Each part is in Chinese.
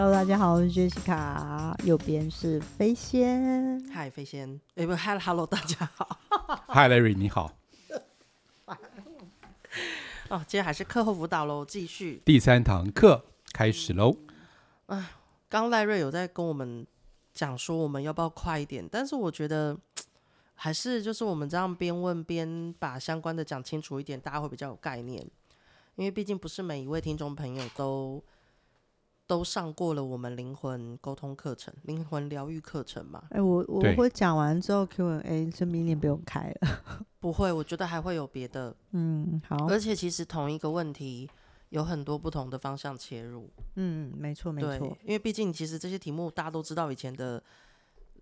Hello，大家好，我是 Jessica，右边是飞仙。嗨，飞仙，哎不，Hello，大家好。Hi Larry，你好。哦，今天还是课后辅导喽，继续。第三堂课开始喽。哎，刚赖瑞有在跟我们讲说，我们要不要快一点？但是我觉得还是就是我们这样边问边把相关的讲清楚一点，大家会比较有概念。因为毕竟不是每一位听众朋友都都上过了我们灵魂沟通课程、灵魂疗愈课程嘛。哎、欸，我我会讲完之后 Q&A，就明年不用开了。不会，我觉得还会有别的。嗯，好。而且其实同一个问题有很多不同的方向切入。嗯，没错没错。因为毕竟其实这些题目大家都知道，以前的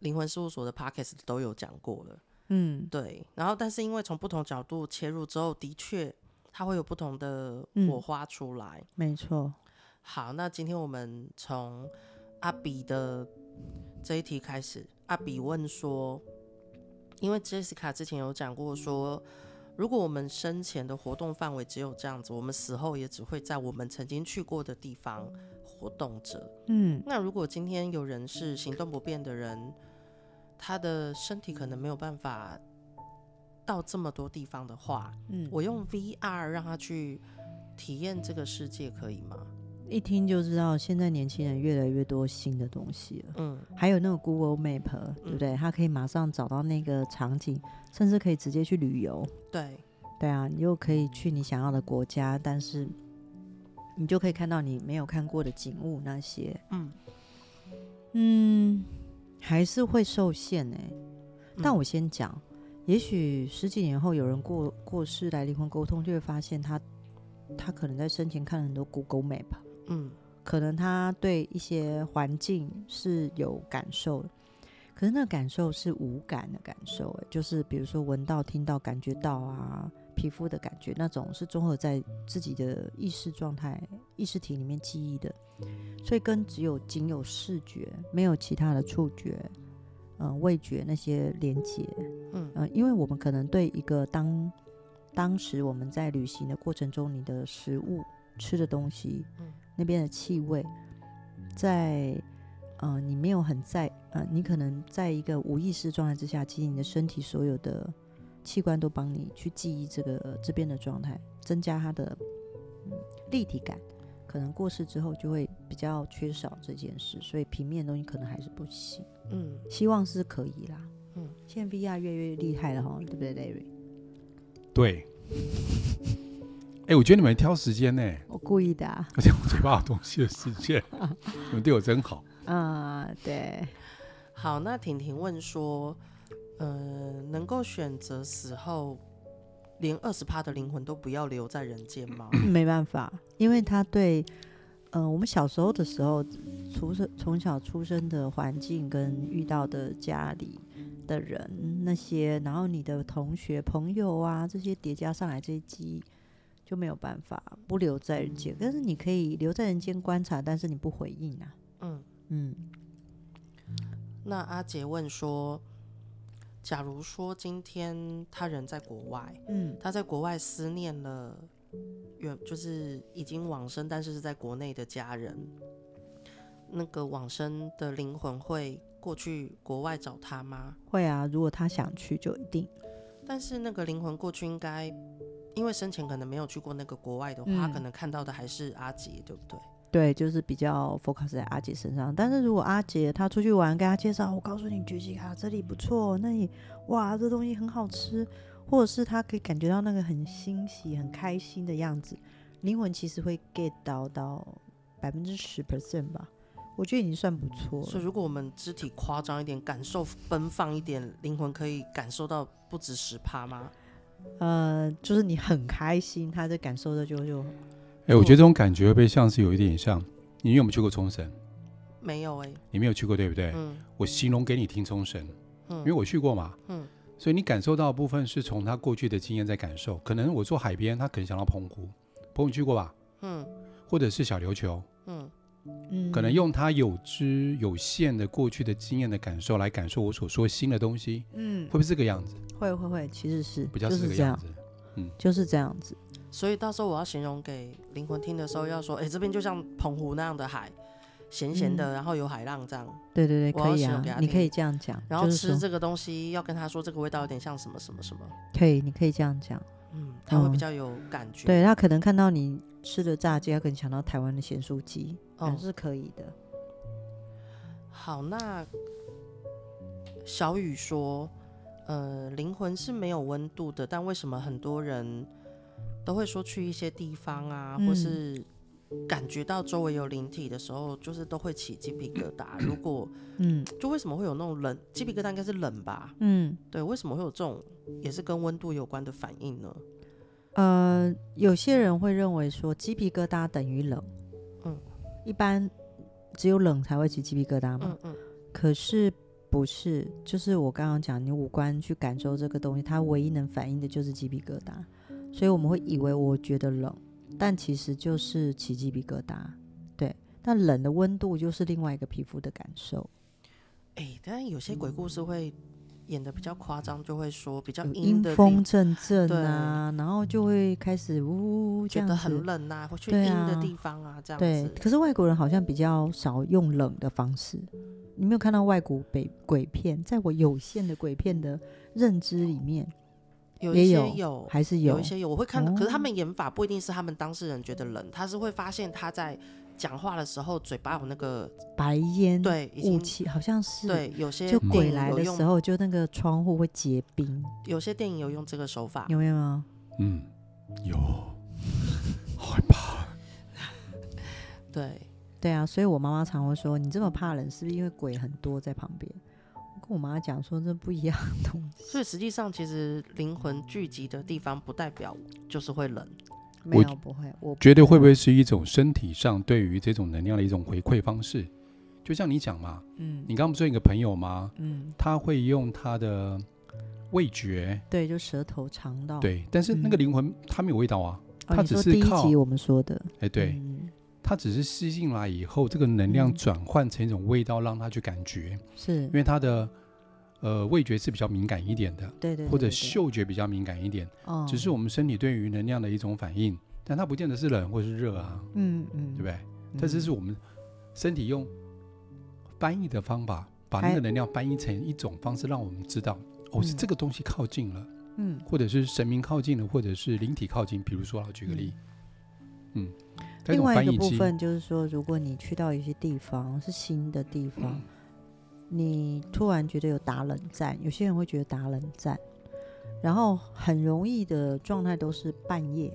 灵魂事务所的 Podcast 都有讲过了。嗯，对。然后，但是因为从不同角度切入之后，的确。它会有不同的火花出来，嗯、没错。好，那今天我们从阿比的这一题开始。阿比问说：“因为 Jessica 之前有讲过说，如果我们生前的活动范围只有这样子，我们死后也只会在我们曾经去过的地方活动着。嗯，那如果今天有人是行动不便的人，他的身体可能没有办法。”到这么多地方的话，嗯，我用 VR 让他去体验这个世界，可以吗？一听就知道，现在年轻人越来越多新的东西了，嗯，还有那个 Google Map，对不对？他可以马上找到那个场景，甚至可以直接去旅游。对，对啊，你又可以去你想要的国家，但是你就可以看到你没有看过的景物那些，嗯嗯，还是会受限哎、欸。但我先讲。也许十几年后有人过过世来离婚沟通，就会发现他他可能在生前看了很多 Google Map，嗯，可能他对一些环境是有感受的，可是那感受是无感的感受，哎，就是比如说闻到、听到、感觉到啊，皮肤的感觉那种是综合在自己的意识状态、意识体里面记忆的，所以跟只有仅有视觉，没有其他的触觉。嗯、呃，味觉那些连接，嗯、呃，因为我们可能对一个当当时我们在旅行的过程中，你的食物吃的东西，嗯，那边的气味，在呃，你没有很在呃，你可能在一个无意识状态之下，其实你的身体所有的器官都帮你去记忆这个、呃、这边的状态，增加它的、嗯、立体感。可能过世之后就会比较缺少这件事，所以平面的东西可能还是不行。嗯，希望是可以啦。嗯，现在 VR 越来越厉害了哈，对不对，Larry？对。哎、欸，我觉得你们挑时间呢，我故意的、啊。而且我嘴巴有东西的时间，你们对我真好。啊，对。好，那婷婷问说，呃，能够选择死后连二十趴的灵魂都不要留在人间吗？没办法，因为他对，呃，我们小时候的时候，出生从小出生的环境跟遇到的家里的人那些，然后你的同学朋友啊这些叠加上来这些记忆，就没有办法不留在人间。但是你可以留在人间观察，但是你不回应啊。嗯嗯。那阿杰问说。假如说今天他人在国外，嗯，他在国外思念了远，就是已经往生，但是是在国内的家人，那个往生的灵魂会过去国外找他吗？会啊，如果他想去就一定。但是那个灵魂过去应该，因为生前可能没有去过那个国外的话，嗯，他可能看到的还是阿杰，对不对？对，就是比较 focus 在阿杰身上。但是如果阿杰他出去玩，跟他介绍，我告诉你，杰西卡这里不错，那里哇，这东西很好吃，或者是他可以感觉到那个很欣喜、很开心的样子，灵魂其实会 get 到到百分之十 percent 吧。我觉得已经算不错。所以如果我们肢体夸张一点，感受奔放一点，灵魂可以感受到不止十趴吗？呃，就是你很开心，他的感受的就就。哎、欸，我觉得这种感觉会不会像是有一点像？你有没有去过冲绳？没有哎、欸，你没有去过对不对？嗯。我形容给你听冲绳，嗯，因为我去过嘛，嗯。所以你感受到的部分是从他过去的经验在感受。可能我坐海边，他可能想到澎湖，澎湖去过吧？嗯。或者是小琉球，嗯嗯。可能用他有知有限的过去的经验的感受来感受我所说新的东西，嗯，会不会是这个样子？会会会，其实是比较是这个样子，嗯，就是这样子。所以到时候我要形容给灵魂听的时候，要说：“哎、欸，这边就像澎湖那样的海，咸咸的，然后有海浪这样。对对对，可以啊你可以听这样讲。然后吃这个东西要跟他说，这个味道有点像什么什么什么。可以，你可以这样讲。嗯，他会比较有感觉。对他可能看到你吃的炸鸡，他可能想到台湾的咸酥鸡，哦嗯，是可以的。好，那小雨说，呃，灵魂是没有温度的，但为什么很多人都会说去一些地方啊，嗯或是感觉到周围有灵体的时候，就是都会起鸡皮疙瘩？如果嗯 就为什么会有那种冷鸡皮疙瘩？应该是冷吧？嗯，对，为什么会有这种也是跟温度有关的反应呢？呃，有些人会认为说鸡皮疙瘩等于冷，嗯，一般只有冷才会起鸡皮疙瘩嘛。嗯嗯可是不是，就是我刚刚讲，你五官去感受这个东西，它唯一能反应的就是鸡皮疙瘩，所以我们会以为我觉得冷，但其实就是起鸡皮疙瘩。对，但冷的温度就是另外一个皮肤的感受。哎、但有些鬼故事会演的比较夸张，就会说比较有阴的风阵阵啊，然后就会开始呜这样子觉得很冷啊，或去阴的地方啊，这样对子。，可是外国人好像比较少用冷的方式。你没有看到外国北鬼片，在我有限的鬼片的认知里面，有一些有有，还是有。有一些有，我会看到，可是他哦们演法不一定是他们当事人觉得冷，他是会发现他在讲话的时候嘴巴有那个白烟对雾气，好像是对，有些就鬼来的时候，就那个窗户会结冰，有些电影有用这个手法，有没有啊？嗯，有，好害怕。对，对啊，所以我妈妈常会说：“你这么怕冷，是不是因为鬼很多在旁边？”我跟我妈讲说：“这不一样的东西。所以实际上其实灵魂聚集的地方不代表就是会冷，”没有，不会，我觉得会不会是一种身体上对于这种能量的一种回馈方式？就像你讲嘛，嗯你刚刚不是有一个朋友吗？嗯，他会用他的味觉，对，就舌头尝到。对，但是那个灵魂他没有味道啊，哦，他只是靠集我们说的，哎，对，嗯他只是吸进来以后，这个能量嗯转换成一种味道，让他去感觉，是因，为他的呃味觉是比较敏感一点的，对对，或者，嗅觉比较敏感一点，哦，只是我们身体对于能量的一种反应，但它不见得是冷或是热啊，嗯嗯，对不对？嗯。但是是我们身体用翻译的方法，把那个能量翻译成一种方式，让我们知道哦，是嗯这个东西靠近了，嗯。或者是神明靠近了，或者是灵体靠近。比如说，我举个例，嗯，另外一部分就是说，如果你去到一些地方是新的地嗯。方，你突然觉得有打冷战，有些人会觉得打冷战，然后很容易的状态都是半夜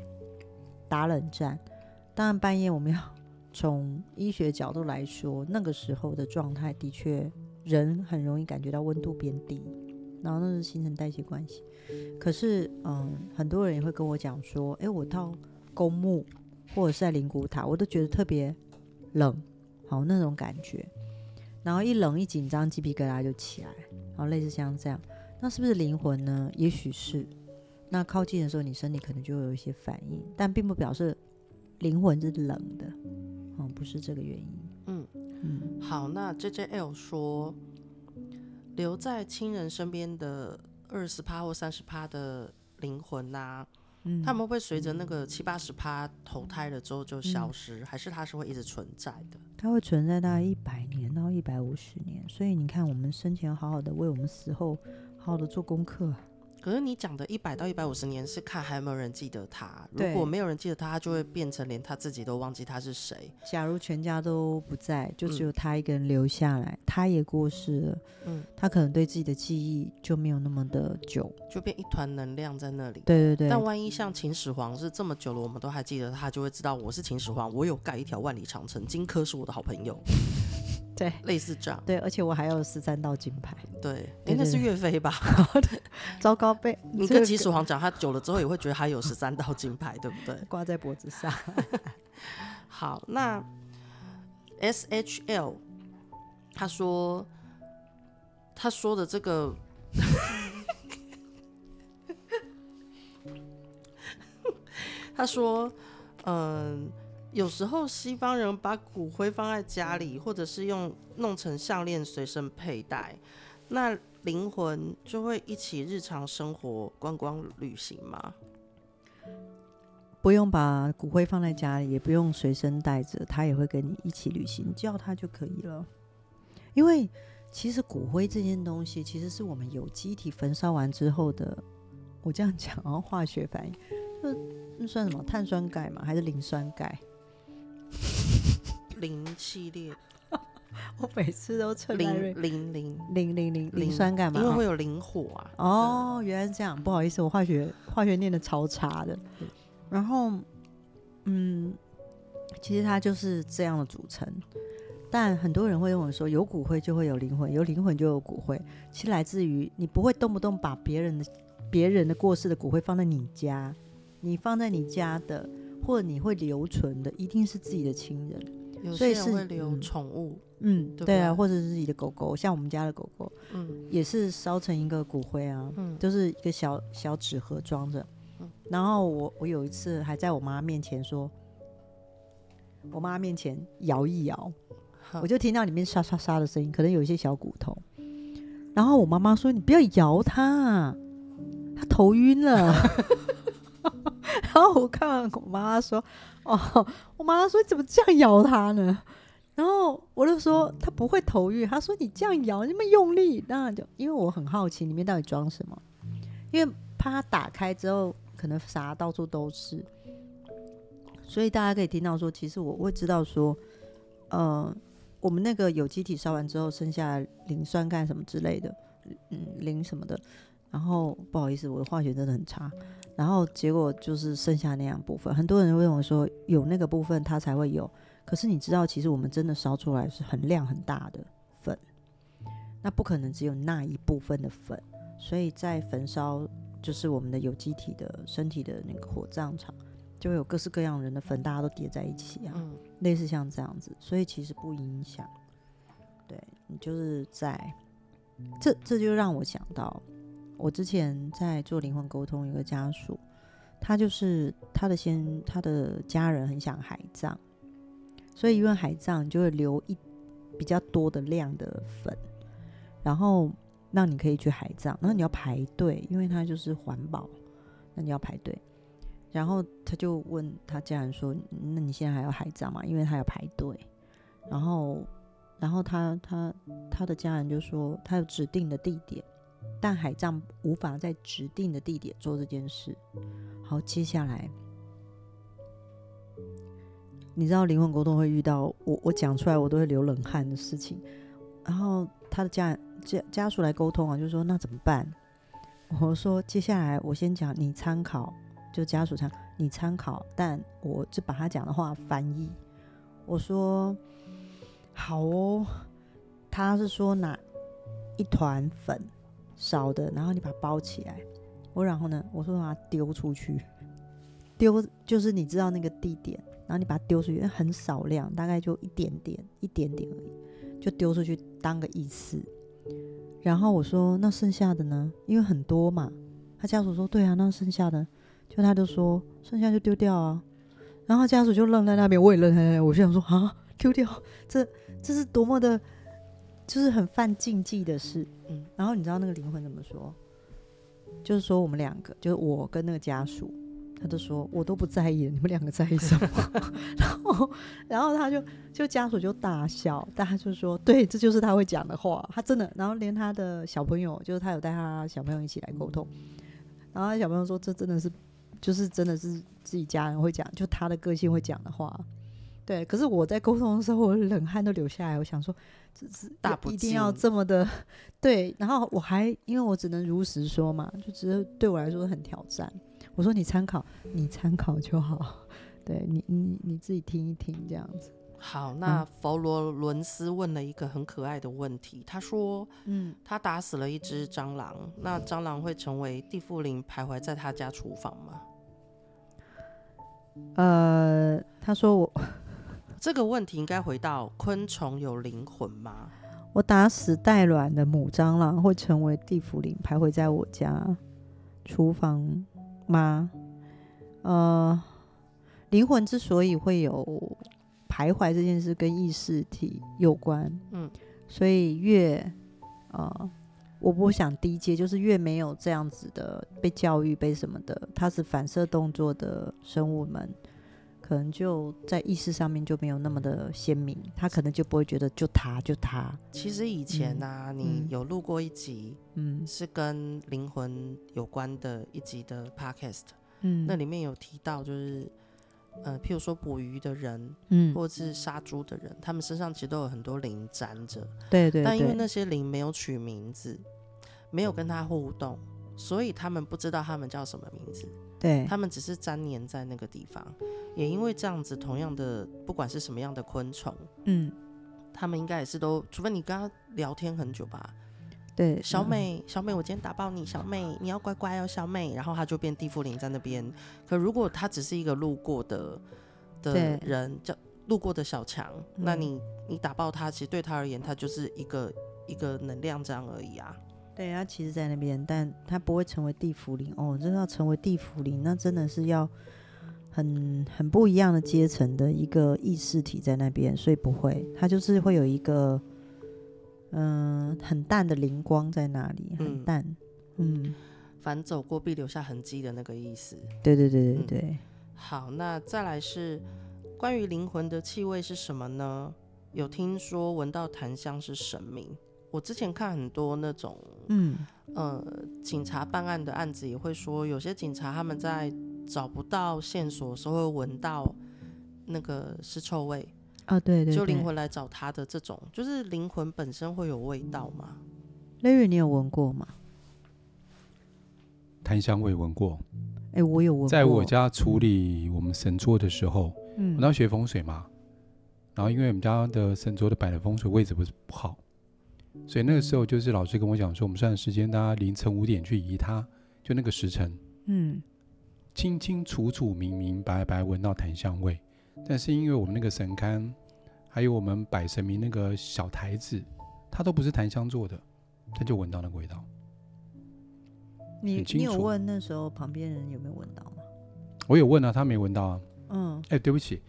打冷战。当然，半夜我们要从医学角度来说，那个时候的状态的确人很容易感觉到温度变低，然后那是新陈代谢关系。可是，嗯，很多人也会跟我讲说，诶，我到公墓。或者是在灵骨塔，我都觉得特别冷，好那种感觉。然后一冷一紧张，鸡皮疙瘩就起来，然后类似像这样。那是不是灵魂呢？也许是。那靠近的时候，你身体可能就会有一些反应，但并不表示灵魂是冷的，嗯，不是这个原因。嗯嗯，好，那 JJL 说，留在亲人身边的二十趴或三十趴的灵魂呐、啊，嗯他们会随着那个七八十趴投胎了之后就消失，还是它是会一直存在的？它会存在大概一百年到一百五十年，所以你看，我们生前好好的为我们死后好好的做功课。可是你讲的一百到一百五十年是看还有没有人记得他，如果没有人记得他，他就会变成连他自己都忘记他是谁。假如全家都不在，就只嗯有他一个人留下来，他也过世了，嗯，他可能对自己的记忆就没有那么的久。就变一团能量在那里。对对对，但万一像秦始皇是这么久了，我们都还记得他，就会知道我是秦始皇，我有盖一条万里长城，荆轲是我的好朋友，对类似这样。对，而且我还有十三道金牌。对，哎、对那是岳飞吧？糟糕，被 你跟秦始皇讲，他久了之后也会觉得他有十三道金牌，对不对？挂在脖子上。好，那 S H L 他说他说的这个，他说，嗯，有时候西方人把骨灰放在家里，或者是用弄成项链随身佩戴，那灵魂就会一起日常生活、观光旅行吗？不用把骨灰放在家里，也不用随身带着，他也会跟你一起旅行，叫他就可以了。因为其实骨灰这件东西，其实是我们有机体焚烧完之后的。我这样讲，然后化学反应，那那算什么？碳酸钙吗？还是磷酸钙？磷系列。我每次都测磷磷磷磷磷磷磷酸干嘛，因为会有磷火啊。哦，原来是这样，不好意思，我化学化学念的超差的。然后，嗯，其实它就是这样的组成。但很多人会认为说，有骨灰就会有灵魂，有灵魂就有骨灰。其实来自于你不会动不动把别人的别人的过世的骨灰放在你家，你放在你家的，或者你会留存的，一定是自己的亲人。有些人会留宠物，嗯，对，啊，或者是自己的狗狗，像我们家的狗狗，嗯，也是烧成一个骨灰啊，嗯，就是一个小小纸盒装着。然后我我有一次还在我妈面前说，我妈面前摇一摇，我就听到里面沙沙沙的声音，可能有一些小骨头。然后我妈妈说：“你不要摇它，它头晕了。”然然后我看完我妈妈说：“ 哦，我妈妈说你怎么这样摇它呢？”然后我就说：“它不会头晕。”她说：“你这样摇，那么用力，那就因为我很好奇里面到底装什么，因为怕它打开之后。”可能啥到处都是，所以大家可以听到说，其实我会知道说，呃，我们那个有机体烧完之后，剩下磷酸钙什么之类的，嗯，磷什么的，然后不好意思，我的化学真的很差，然后结果就是剩下那样部分，很多人会认为说有那个部分它才会有，可是你知道，其实我们真的烧出来是很量很大的粉，那不可能只有那一部分的粉，所以在焚烧。就是我们的有机体的身体的那个火葬场，就会有各式各样人的粉，大家都叠在一起啊，嗯，类似像这样子，所以其实不影响。对，你就是在这，这就让我想到，我之前在做灵魂沟通，有个家属，他就是他的先，他的家人很想海葬，所以因为海葬就会留一比较多的量的粉，然后。让你可以去海葬，然后你要排队，因为他就是环保，那你要排队。然后他就问他家人说：“那你现在还要海葬吗？”因为他要排队。然后，然后他他他的家人就说：“他有指定的地点，但海葬无法在指定的地点做这件事。”好，接下来，你知道灵魂沟通会遇到我，我讲出来我都会流冷汗的事情。然后他的家人。家家属来沟通啊，就说那怎么办？我说接下来我先讲，你参考，就家属参，你参考，但我就把他讲的话翻译。我说好哦，他是说拿一团粉烧的，然后你把它包起来。我然后呢，我说把它丢出去，丢就是你知道那个地点，然后你把它丢出去，很少量，大概就一点点，一点点而已，就丢出去当个意思。然后我说：“那剩下的呢？因为很多嘛。”他家属说：“对啊，那剩下的，就他就说剩下就丢掉啊。”然后家属就愣在那边，我也愣在那边。我就想说：“啊，丢掉？这这是多么的，就是很犯禁忌的事。”嗯。然后你知道那个灵魂怎么说？就是说我们两个，就是我跟那个家属。他就说：“我都不在意，你们两个在意什么？” 然后，然后他就就家属就大笑，大家就说：“对，这就是他会讲的话。他真的，然后连他的小朋友，就是他有带他小朋友一起来沟通。然后他小朋友说：‘这真的是，就是真的是自己家人会讲，就他的个性会讲的话。’对。可是我在沟通的时候，我冷汗都流下来。我想说，这是大不一定要这么的 对。然后我还因为我只能如实说嘛，就只是对我来说很挑战。”我说你参考，你参考就好，对你你你自己听一听这样子。好，那佛罗伦斯问了一个很可爱的问题，他说，嗯，他打死了一只蟑螂，那蟑螂会成为地缚灵徘徊在他家厨房吗？呃，他说我这个问题应该回到昆虫有灵魂吗？我打死带卵的母蟑螂会成为地府灵徘徊在我家厨房吗？呃，灵魂之所以会有徘徊这件事，跟意识体有关。嗯，所以越呃我不想低阶，就是越没有这样子的被教育、被什么的，它是反射动作的生物们，可能就在意识上面就没有那么的鲜明，他可能就不会觉得就他就他。其实以前呢、啊，嗯、你有录过一集，嗯，是跟灵魂有关的一集的 podcast，嗯，那里面有提到就是。呃，譬如说捕鱼的人，嗯，或者是杀猪的人，他们身上其实都有很多灵粘着，对，对对。但因为那些灵没有取名字，没有跟他互动，所以他们不知道他们叫什么名字。对，他们只是粘黏在那个地方。也因为这样子，同样的，不管是什么样的昆虫，嗯，他们应该也是都，除非你跟他聊天很久吧。对，小美，小美，我今天打爆你，小美，你要乖乖哦，小美。然后他就变地缚灵在那边。可如果他只是一个路过的的人，叫路过的小强，嗯、那你你打爆他，其实对他而言，他就是一个一个能量这样而已啊。对，他其实在那边，但他不会成为地府灵哦。真的要成为地府灵，那真的是要很很不一样的阶层的一个意识体在那边，所以不会，他就是会有一个。嗯，很淡的灵光在那里，很淡。嗯，嗯，凡走过必留下痕迹的那个意思。对对对对对。嗯，好，那再来是关于灵魂的气味是什么呢？有听说闻到檀香是神明。我之前看很多那种，嗯呃，警察办案的案子也会说，有些警察他们在找不到线索的时候会闻到那个尸臭味。啊，对对，对，就灵魂来找他的这种，就是灵魂本身会有味道吗？雷雨，你有闻过吗？檀香味闻过。哎、欸，我有闻过。在我家处理我们神桌的时候，嗯，我要学风水嘛，然后因为我们家的神桌的摆的风水位置不是不好，所以那个时候就是老师跟我讲说，我们算时间，大家凌晨五点去移它，就那个时辰，嗯，清清楚楚、明明白白闻到檀香味。但是因为我们那个神龛，还有我们摆神明那个小台子，它都不是檀香做的，他就闻到那个味道。你你有问那时候旁边人有没有闻到吗？我有问啊，他没闻到啊。嗯。哎、欸，对不起，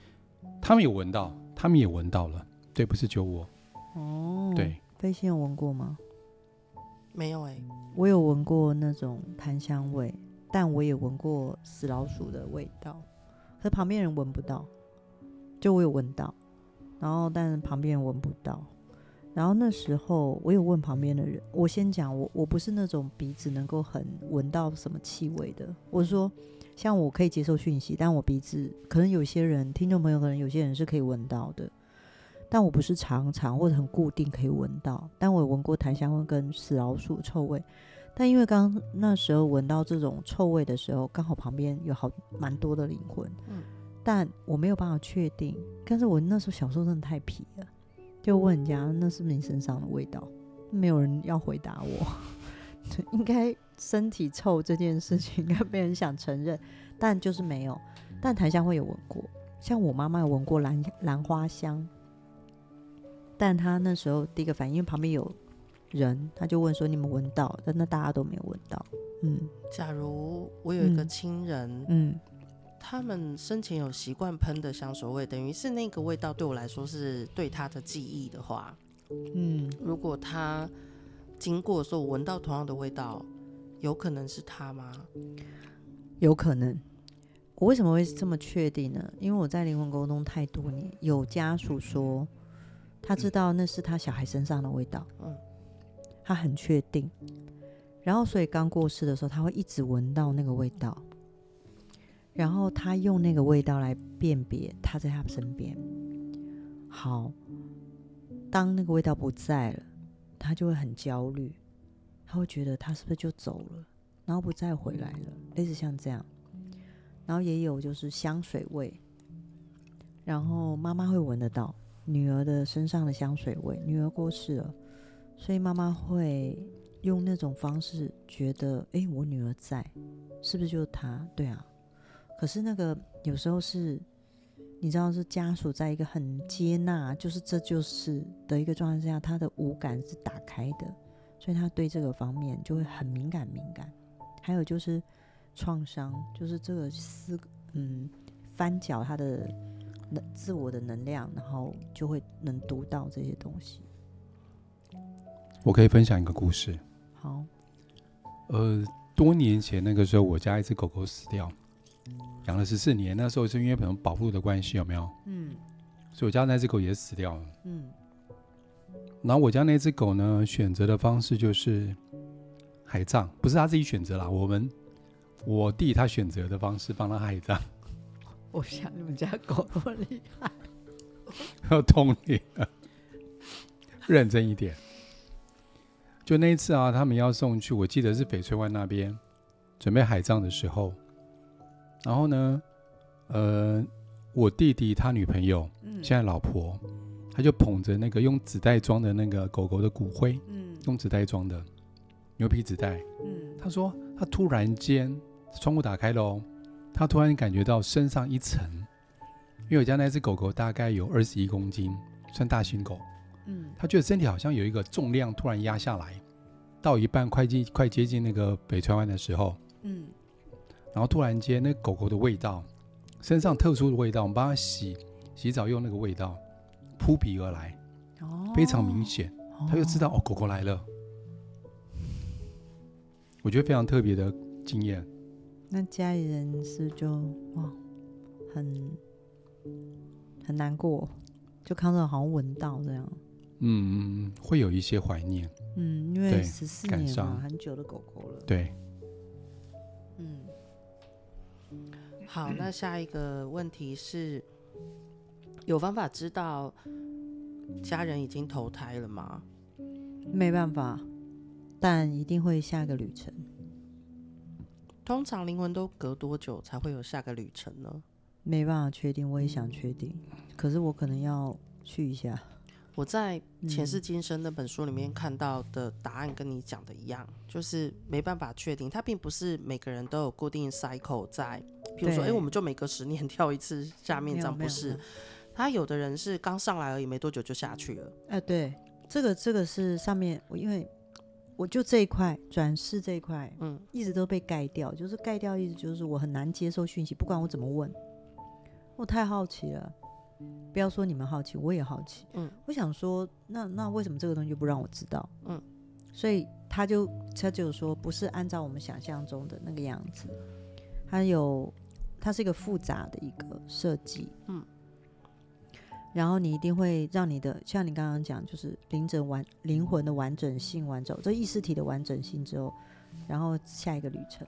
他们有闻到，他们也闻到了。对，不是就我。哦。对。飞仙有闻过吗？没有哎、欸。我有闻过那种檀香味，但我也闻过死老鼠的味道，可是旁边人闻不到。就我有闻到，然后但是旁边人闻不到，然后那时候我有问旁边的人，我先讲我我不是那种鼻子能够很闻到什么气味的，我说像我可以接受讯息，但我鼻子可能有些人听众朋友可能有些人是可以闻到的，但我不是常常或者很固定可以闻到，但我有闻过檀香味跟死老鼠臭味，但因为刚刚那时候闻到这种臭味的时候，刚好旁边有好蛮多的灵魂，嗯。但我没有办法确定，但是我那时候小时候真的太皮了，就问人家那是不是你身上的味道，没有人要回答我。应该身体臭这件事情应该没人想承认，但就是没有。但檀香会有闻过，像我妈妈有闻过兰兰花香，但他那时候第一个反应，因为旁边有人，他就问说你们闻到，但那大家都没有闻到。嗯，假如我有一个亲人，嗯。嗯他们生前有习惯喷的香水味，等于是那个味道对我来说是对他的记忆的话，嗯，如果他经过的时候闻到同样的味道，有可能是他吗？有可能。我为什么会这么确定呢？因为我在灵魂沟通太多年，有家属说他知道那是他小孩身上的味道，嗯，他很确定。然后所以刚过世的时候，他会一直闻到那个味道。然后他用那个味道来辨别他在他身边。好，当那个味道不在了，他就会很焦虑，他会觉得他是不是就走了，然后不再回来了，类似像这样。然后也有就是香水味，然后妈妈会闻得到女儿的身上的香水味。女儿过世了，所以妈妈会用那种方式觉得，哎，我女儿在，是不是就是她？对啊。可是那个有时候是，你知道是家属在一个很接纳，就是这就是的一个状态之下，他的五感是打开的，所以他对这个方面就会很敏感敏感。还有就是创伤，就是这个思嗯翻搅他的能自我的能量，然后就会能读到这些东西。我可以分享一个故事。好，呃，多年前那个时候，我家一只狗狗死掉，养了十四年。那时候是因为可能保护的关系，有没有？嗯。所以我家那只狗也死掉了。嗯。然后我家那只狗呢，选择的方式就是海葬，不是他自己选择啦，我们我弟他选择的方式帮他海葬。我想你们家狗那么厉害，要通灵了，认真一点。就那一次啊，他们要送去，我记得是翡翠湾那边准备海葬的时候，然后呢，呃，我弟弟他女朋友，嗯，现在老婆，他就捧着那个用纸袋装的那个狗狗的骨灰，嗯，用纸袋装的牛皮纸袋，嗯，他说他突然间窗户打开了哦，他突然感觉到身上一沉，因为我家那只狗狗大概有二十一公斤，算大型狗。嗯，他觉得身体好像有一个重量突然压下来，到一半快近快接近那个北川湾的时候，嗯，然后突然间那狗狗的味道，身上特殊的味道，我们帮他洗洗澡用那个味道扑鼻而来，哦，非常明显，他就知道哦，狗狗来了，我觉得非常特别的经验。那家里人是就哇，很很难过，就康乐好像闻到这样。嗯，会有一些怀念。嗯，因为十四年嘛，很久的狗狗了。对。嗯。好，那下一个问题是，有方法知道家人已经投胎了吗？没办法，但一定会下个旅程。通常灵魂都隔多久才会有下个旅程呢？没办法确定，我也想确定，可是我可能要去一下。我在《前世今生》那本书里面看到的答案跟你讲的一样，就是没办法确定，它并不是每个人都有固定 cycle 在，比如说，哎、欸，我们就每隔十年跳一次下面，这样不是？他有的人是刚上来而已，没多久就下去了。哎、呃，对，这个这个是上面我因为我就这一块转世这一块，嗯，一直都被盖掉，就是盖掉意思就是我很难接受讯息，不管我怎么问，我太好奇了。不要说你们好奇，我也好奇。嗯，我想说，那那为什么这个东西就不让我知道？嗯，所以他就他就说，不是按照我们想象中的那个样子，它有，它是一个复杂的一个设计。嗯，然后你一定会让你的，像你刚刚讲，就是灵整完灵魂的完整性完整，这意识体的完整性之后，然后下一个旅程。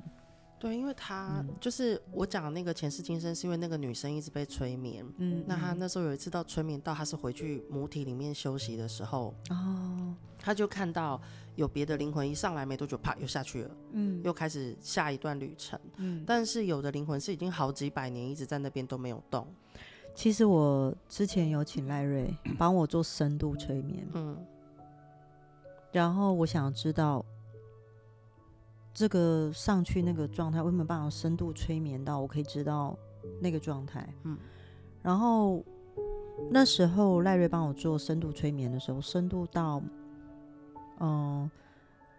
对，因为他就是我讲那个前世今生，是因为那个女生一直被催眠。嗯，那她那时候有一次到催眠到，她是回去母体里面休息的时候，哦，她就看到有别的灵魂一上来没多久，啪又下去了。嗯，又开始下一段旅程。嗯，但是有的灵魂是已经好几百年一直在那边都没有动。其实我之前有请赖瑞 帮我做深度催眠。嗯，然后我想知道。这个上去那个状态，我有没有办法深度催眠到我可以知道那个状态？嗯，然后那时候赖瑞帮我做深度催眠的时候，深度到，嗯、呃，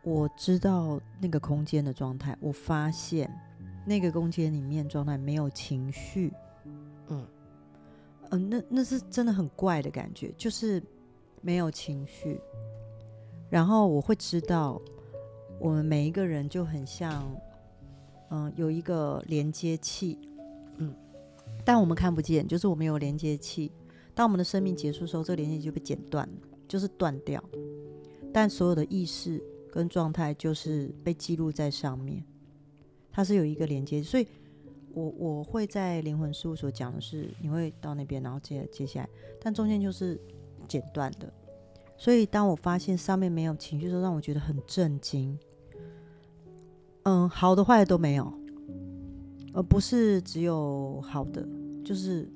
我知道那个空间的状态，我发现那个空间里面状态没有情绪，呃，那那是真的很怪的感觉，就是没有情绪，然后我会知道。我们每一个人就很像，嗯，有一个连接器，嗯，但我们看不见，就是我们有连接器。当我们的生命结束的时候，这个连接就被剪断，就是断掉。但所有的意识跟状态就是被记录在上面，它是有一个连接。所以我我会在灵魂事务所讲的是，你会到那边，然后接接下来，但中间就是剪断的。所以，当我发现上面没有情绪的时候，让我觉得很震惊。嗯，好的坏的都没有，而不是只有好的，就是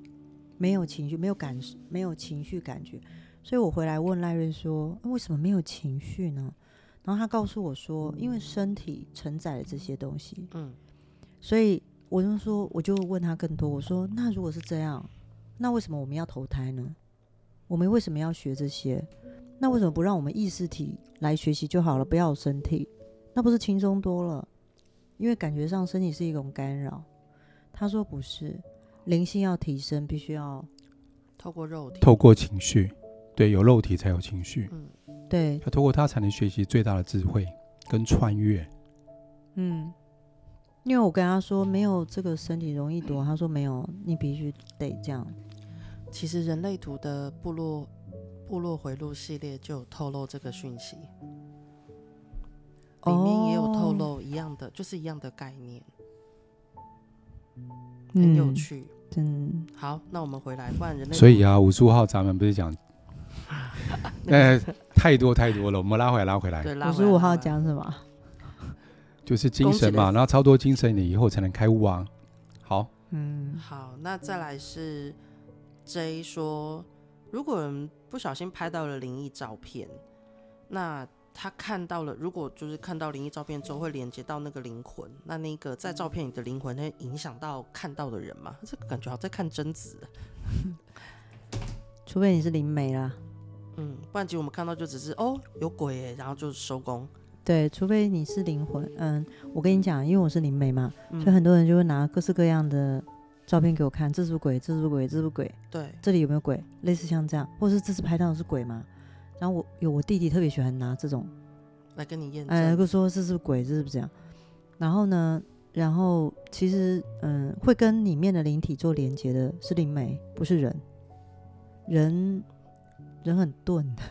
没有情绪，没有感，没有情绪感觉。所以我回来问赖瑞说：“为什么没有情绪呢？”然后他告诉我说：“因为身体承载了这些东西。”嗯，所以我就说，我就问他更多。我说：“那如果是这样，那为什么我们要投胎呢？我们为什么要学这些？”那为什么不让我们意识体来学习就好了？不要有身体，那不是轻松多了？因为感觉上身体是一种干扰。他说不是，灵性要提升，必须要透过肉体，透过情绪，对，有肉体才有情绪。嗯，对，要透过它才能学习最大的智慧跟穿越。嗯，因为我跟他说没有这个身体容易躲，他说没有，你必须得这样。其实人类图的部落部落回路系列就有透露这个讯息，里面也有透露一样的，哦、就是一样的概念，很有趣。嗯，好，那我们回来，不然人类。所以啊，五十五号咱们不是讲，呃，太多太多了，我们拉回来，拉回来。对，五十五号讲什么？就是精神嘛，然后超多精神，你以后才能开悟啊。好，嗯，好，那再来是 J 说，如果人不小心拍到了灵异照片，那。他看到了，如果就是看到灵异照片之后会连接到那个灵魂，那那个在照片里的灵魂会影响到看到的人吗？这个感觉好像在看贞子，除非你是灵媒啦，嗯，不然其实我们看到就只是哦有鬼哎，然后就收工。对，除非你是灵魂，嗯，我跟你讲，因为我是灵媒嘛，嗯、所以很多人就会拿各式各样的照片给我看，这是鬼？这是鬼？这是鬼？对，这里有没有鬼？类似像这样，或是这次拍到的是鬼吗？然后我有我弟弟特别喜欢拿这种来跟你验证，哎，就说这是鬼，这是不是这样？然后呢，然后其实嗯，会跟里面的灵体做连接的是灵媒，不是人。人人很钝的，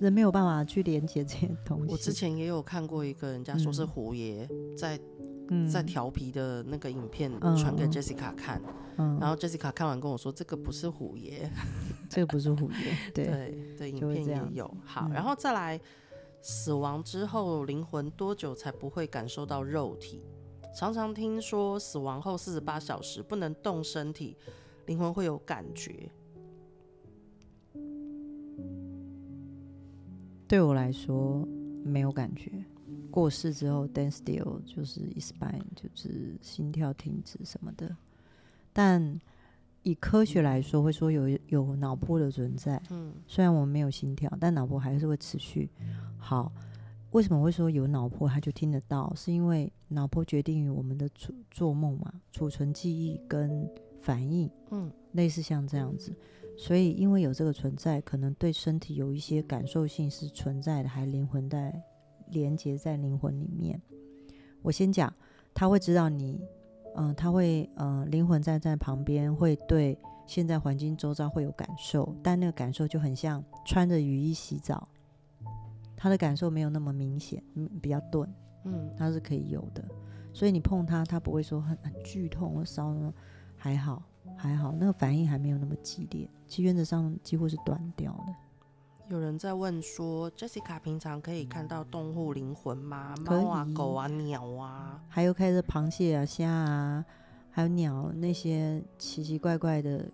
人没有办法去连接这些东西。我之前也有看过一个人家说是虎爷在。嗯、在调皮的那个影片传给 Jessica 看，嗯、然后 Jessica 看完跟我说：“这个不是虎爷，这个不是虎爷。”对对对，影片也有。好，嗯、然后再来，死亡之后灵魂多久才不会感受到肉体？常常听说死亡后四十八小时不能动身体，灵魂会有感觉。对我来说没有感觉。过世之后，then still 就是 e x p i n e 就是心跳停止什么的。但以科学来说，会说有有脑波的存在。嗯，虽然我们没有心跳，但脑波还是会持续。好，为什么会说有脑波他就听得到？是因为脑波决定于我们的做做梦嘛，储存记忆跟反应。嗯，类似像这样子。所以因为有这个存在，可能对身体有一些感受性是存在的，还灵魂在。连接在灵魂里面。我先讲，他会知道你，嗯、呃，他会，嗯、呃，灵魂站在旁边，会对现在环境周遭会有感受，但那个感受就很像穿着雨衣洗澡，他的感受没有那么明显，比较钝，嗯，他是可以有的。所以你碰他，他不会说很很剧痛或烧，还好还好，那个反应还没有那么激烈，其原则上几乎是断掉的。有人在问说，Jessica 平常可以看到动物灵魂吗？猫啊、狗啊、鸟啊，还有开着螃蟹啊、虾啊，还有鸟那些奇奇怪怪的，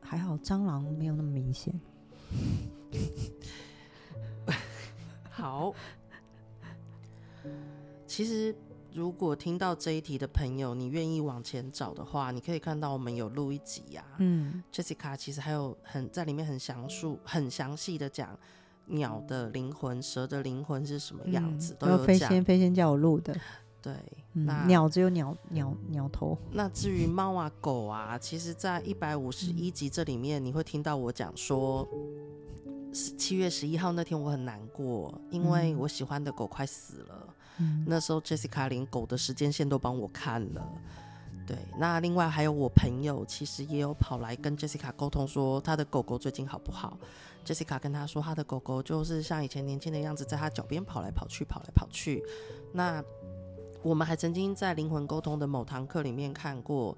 还好蟑螂没有那么明显。好，其实。如果听到这一题的朋友，你愿意往前找的话，你可以看到我们有录一集呀、啊。嗯，Jessica 其实还有很在里面很详述、很详细的讲鸟的灵魂、蛇的灵魂是什么样子，嗯、都有讲。飞仙飞仙叫我录的，对，嗯、那鸟只有鸟鸟鸟头。那至于猫啊狗啊，其实在一百五十一集这里面，你会听到我讲说，七月十一号那天我很难过，因为我喜欢的狗快死了。那时候 Jessica 连狗的时间线都帮我看了，对。那另外还有我朋友，其实也有跑来跟 Jessica 沟通，说他的狗狗最近好不好。Jessica 跟他说，他的狗狗就是像以前年轻的样子，在他脚边跑来跑去，跑来跑去。那我们还曾经在灵魂沟通的某堂课里面看过，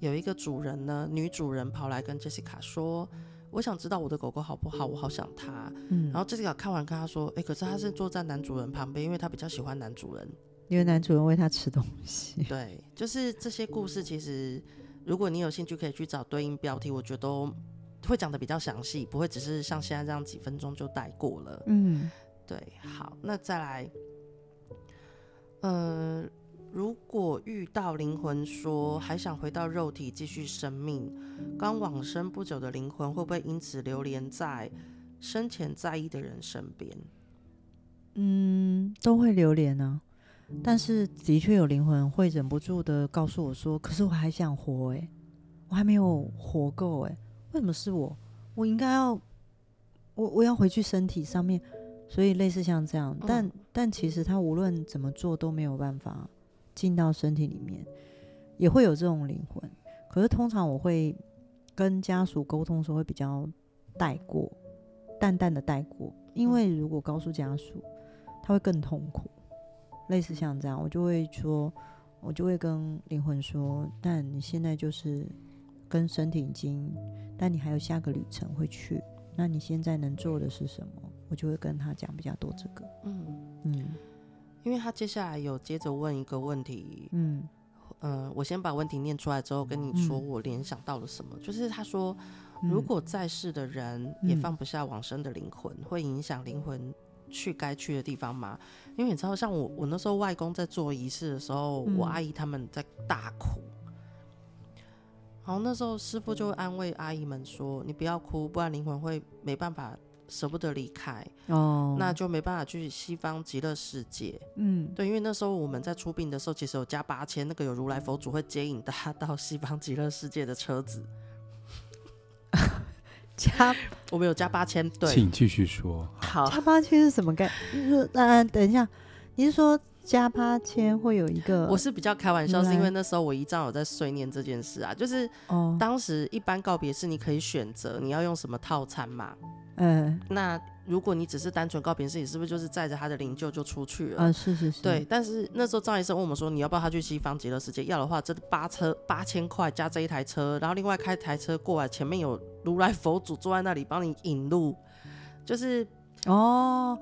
有一个主人呢，女主人跑来跟 Jessica 说。我想知道我的狗狗好不好，我好想它。嗯，然后 Jessica 看完跟他说：“哎、欸，可是他是坐在男主人旁边，因为他比较喜欢男主人，因为男主人喂他吃东西。”对，就是这些故事，其实如果你有兴趣，可以去找对应标题，我觉得都会讲的比较详细，不会只是像现在这样几分钟就带过了。嗯，对，好，那再来，嗯、呃。如果遇到灵魂说还想回到肉体继续生命，刚往生不久的灵魂会不会因此流连在生前在意的人身边？嗯，都会流连啊。但是的确有灵魂会忍不住的告诉我说：“可是我还想活诶，我还没有活够诶，为什么是我？我应该要我我要回去身体上面。”所以类似像这样，但但其实他无论怎么做都没有办法。进到身体里面，也会有这种灵魂。可是通常我会跟家属沟通的时候会比较带过，淡淡的带过，因为如果告诉家属，他会更痛苦。类似像这样，我就会说，我就会跟灵魂说，但你现在就是跟身体已经，但你还有下个旅程会去，那你现在能做的是什么？我就会跟他讲比较多这个，嗯嗯，因为他接下来有接着问一个问题，嗯。嗯、呃，我先把问题念出来之后跟你说，我联想到了什么，嗯、就是他说，如果在世的人也放不下往生的灵魂，嗯、会影响灵魂去该去的地方吗？因为你知道，像我，我那时候外公在做仪式的时候，嗯、我阿姨他们在大哭，然后那时候师傅就会安慰阿姨们说：“你不要哭，不然灵魂会没办法。”舍不得离开哦，那就没办法去西方极乐世界。嗯，对，因为那时候我们在出殡的时候，其实有加八千，那个有如来佛祖会接引他到西方极乐世界的车子。加，我们有加八千，对，请继续说。好，加八千是什么概念？嗯，等一下，你是说加八千会有一个？我是比较开玩笑，是因为那时候我姨丈有在碎念这件事啊，就是当时一般告别是你可以选择你要用什么套餐嘛。嗯，那如果你只是单纯告别式，你是不是就是载着他的灵柩就出去了？啊，是是是。对，但是那时候张医生问我们说，你要不要他去西方极乐世界？要的话，这八车八千块加这一台车，然后另外开台车过来，前面有如来佛祖坐在那里帮你引路，就是哦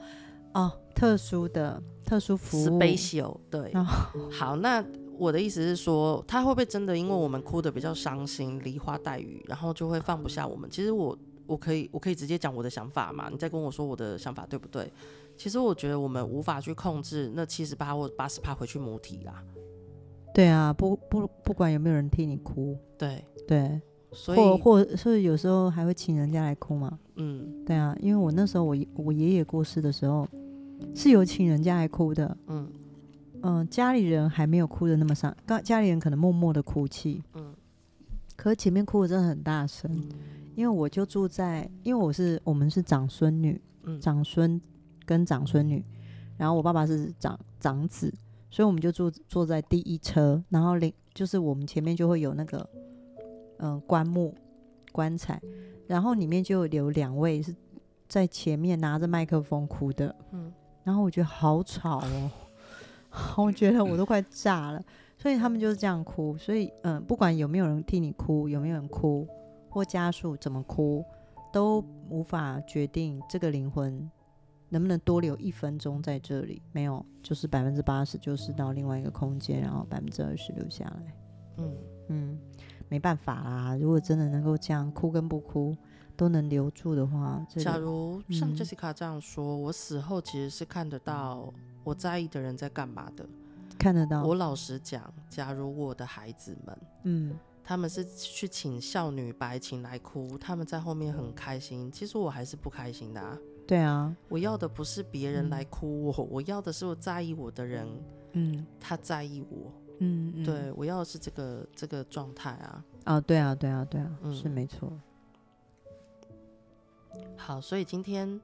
哦，特殊的特殊服务，special。对，哦、好，那我的意思是说，他会不会真的因为我们哭的比较伤心，梨花带雨，然后就会放不下我们？其实我。我可以，我可以直接讲我的想法嘛？你再跟我说我的想法对不对？其实我觉得我们无法去控制那七十八或八十趴回去母体啦。对啊，不不不管有没有人替你哭，对对，所以或或是有时候还会请人家来哭嘛。嗯，对啊，因为我那时候我我爷爷过世的时候是有请人家来哭的。嗯嗯、呃，家里人还没有哭的那么伤，刚家里人可能默默的哭泣。嗯，可是前面哭的真的很大声。嗯因为我就住在，因为我是我们是长孙女，嗯、长孙跟长孙女，然后我爸爸是长长子，所以我们就坐坐在第一车，然后领就是我们前面就会有那个嗯、呃、棺木棺材，然后里面就有两位是在前面拿着麦克风哭的，嗯，然后我觉得好吵哦，我觉得我都快炸了，所以他们就是这样哭，所以嗯、呃，不管有没有人替你哭，有没有人哭。或家属怎么哭，都无法决定这个灵魂能不能多留一分钟在这里。没有，就是百分之八十就是到另外一个空间，然后百分之二十留下来。嗯嗯，没办法啦。如果真的能够这样哭跟不哭都能留住的话，假如像 Jessica 这样说，嗯、我死后其实是看得到我在意的人在干嘛的，看得到。我老实讲，假如我的孩子们，嗯。他们是去请孝女白琴来哭，他们在后面很开心。其实我还是不开心的啊。对啊，我要的不是别人来哭我，嗯、我要的是我在意我的人，嗯，他在意我，嗯，嗯对，我要的是这个这个状态啊。哦，对啊，对啊，对啊，嗯、是没错。好，所以今天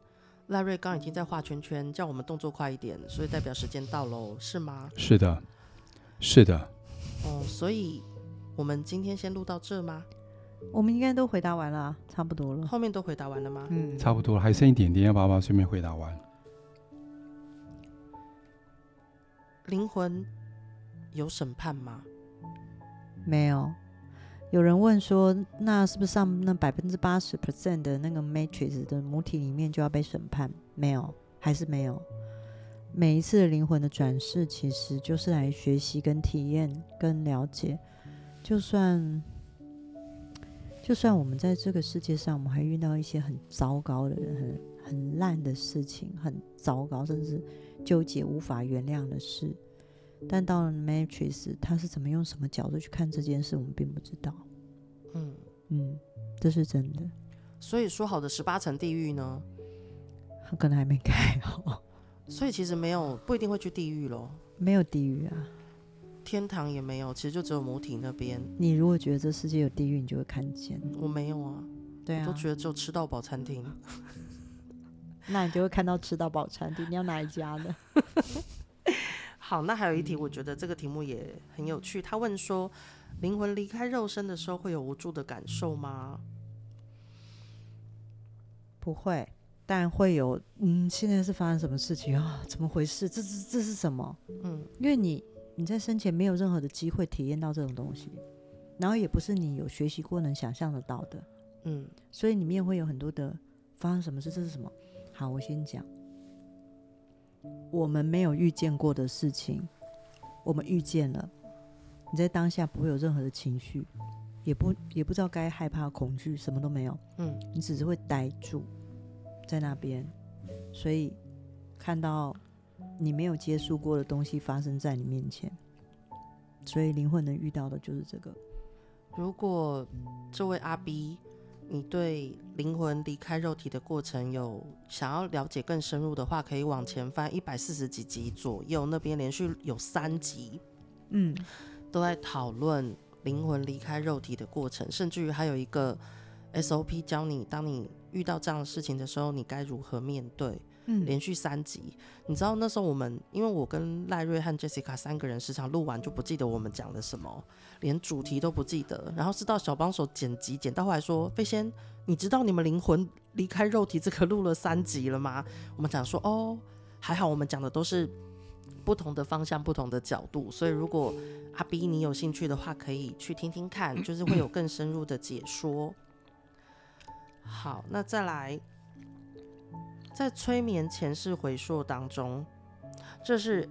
赖瑞刚已经在画圈圈，叫我们动作快一点，所以代表时间到喽，是吗？是的，是的。哦、嗯，所以。我们今天先录到这吗？我们应该都回答完了，差不多了。后面都回答完了吗？嗯，差不多了，还剩一点点，要把它顺便回答完。灵魂有审判吗？没有。有人问说，那是不是上那百分之八十 percent 的那个 matrix 的母体里面就要被审判？没有，还是没有。每一次的灵魂的转世，其实就是来学习、跟体验、跟了解。就算，就算我们在这个世界上，我们还遇到一些很糟糕的人，很很烂的事情，很糟糕，甚至纠结无法原谅的事。但到了 Matrix，他是怎么用什么角度去看这件事，我们并不知道。嗯嗯，这是真的。所以说好的十八层地狱呢？他可能还没开好。所以其实没有，不一定会去地狱喽。没有地狱啊。天堂也没有，其实就只有母体那边。你如果觉得这世界有地狱，你就会看见。我没有啊，对啊，我都觉得只有吃到饱餐厅。那你就会看到吃到饱餐厅。你要哪一家呢？好，那还有一题，我觉得这个题目也很有趣。他问说，灵魂离开肉身的时候会有无助的感受吗？不会，但会有。嗯，现在是发生什么事情啊？怎么回事？这是这是什么？嗯，因为你你在生前没有任何的机会体验到这种东西，然后也不是你有学习过能想象得到的。嗯，所以里面会有很多的发生什么事？这是什么？好，我先讲。我们没有遇见过的事情，我们遇见了。你在当下不会有任何的情绪，也不也不知道该害怕、恐惧，什么都没有。嗯，你只是会呆住在那边，所以看到你没有接触过的东西发生在你面前，所以灵魂能遇到的就是这个。如果这位阿 B。你对灵魂离开肉体的过程有想要了解更深入的话，可以往前翻一百四十几集左右，那边连续有三集，嗯，都在讨论灵魂离开肉体的过程，甚至于还有一个 SOP 教你，当你遇到这样的事情的时候，你该如何面对。连续三集，你知道那时候我们，因为我跟赖瑞和 Jessica 三个人时常录完就不记得我们讲了什么，连主题都不记得。然后是到小帮手剪辑剪到后来说，飞仙，你知道你们灵魂离开肉体这个录了三集了吗？我们讲说，哦，还好我们讲的都是不同的方向、不同的角度，所以如果阿 B 你有兴趣的话，可以去听听看，就是会有更深入的解说。好，那再来。在催眠前世回溯当中，这是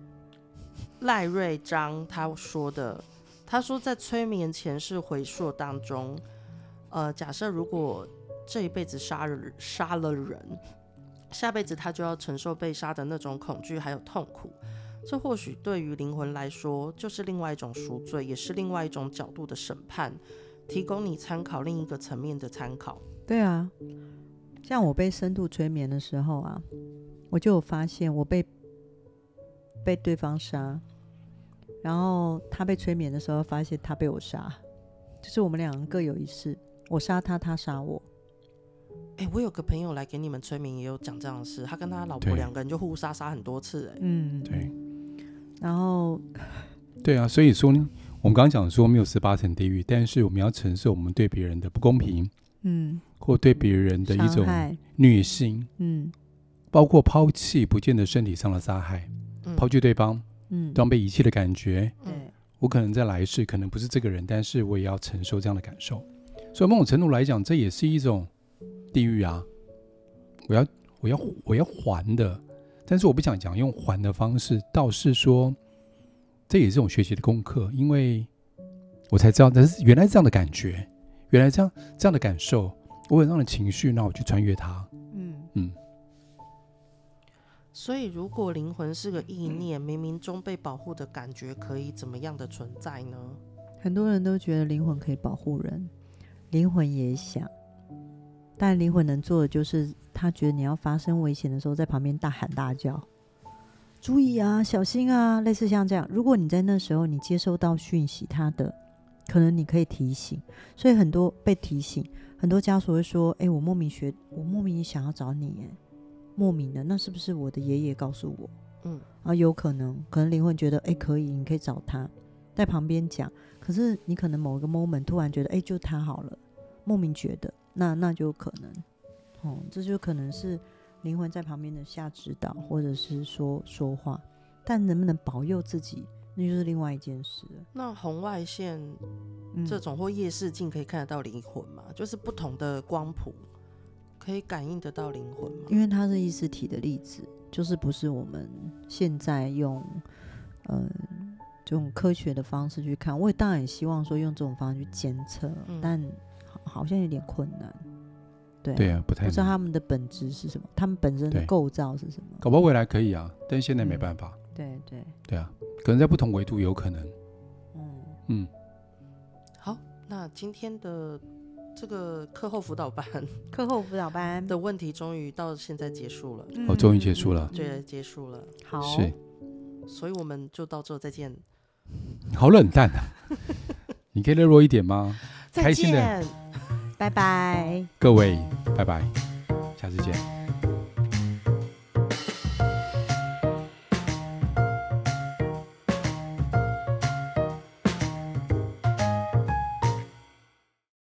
赖瑞章他说的。他说，在催眠前世回溯当中，呃，假设如果这一辈子杀了杀了人，下辈子他就要承受被杀的那种恐惧还有痛苦。这或许对于灵魂来说，就是另外一种赎罪，也是另外一种角度的审判，提供你参考另一个层面的参考。对啊。像我被深度催眠的时候啊，我就有发现我被被对方杀，然后他被催眠的时候发现他被我杀，就是我们两个各有一事，我杀他，他杀我。哎、欸，我有个朋友来给你们催眠，也有讲这样的事，他跟他老婆两个人就互杀杀很多次，哎，嗯，对，然后对啊，所以说呢，我们刚刚讲说没有十八层地狱，但是我们要承受我们对别人的不公平。嗯，或对别人的一种虐心，嗯，包括抛弃，不见得身体上的杀害，嗯、抛弃对方，嗯，当被遗弃的感觉，对、嗯，我可能在来世可能不是这个人，但是我也要承受这样的感受，所以某种程度来讲，这也是一种地狱啊，我要我要我要还的，但是我不想讲用还的方式，倒是说这也是一种学习的功课，因为我才知道，但是原来这样的感觉。原来这样这样的感受，我有这样的情绪，那我去穿越它。嗯嗯。所以，如果灵魂是个意念，冥冥中被保护的感觉，可以怎么样的存在呢？很多人都觉得灵魂可以保护人，灵魂也想，但灵魂能做的就是，他觉得你要发生危险的时候，在旁边大喊大叫，注意啊，小心啊，类似像这样。如果你在那时候你接收到讯息，他的。可能你可以提醒，所以很多被提醒，很多家属会说：“哎、欸，我莫名学，我莫名想要找你，哎，莫名的，那是不是我的爷爷告诉我？嗯，啊，有可能，可能灵魂觉得，哎、欸，可以，你可以找他，在旁边讲。可是你可能某一个 moment 突然觉得，哎、欸，就他好了，莫名觉得，那那就可能，哦、嗯，这就可能是灵魂在旁边的下指导，或者是说说话，但能不能保佑自己？”那就是另外一件事。那红外线这种或夜视镜可以看得到灵魂吗？嗯、就是不同的光谱可以感应得到灵魂吗？因为它是意识体的例子，就是不是我们现在用嗯、呃、这种科学的方式去看。我也当然也希望说用这种方式去监测，嗯、但好像有点困难。对啊，对啊，不太不知道他们的本质是什么，他们本身的构造是什么？搞不好未来可以啊，但现在没办法。嗯、对对对啊。可能在不同维度有可能。嗯嗯，好，那今天的这个课后辅导班，课后辅导班的问题终于到现在结束了。哦，终于结束了。对，结束了。好，是，所以我们就到这，再见。好冷淡啊！你可以热络一点吗？再见，开心的，拜拜，各位，拜拜，下次见。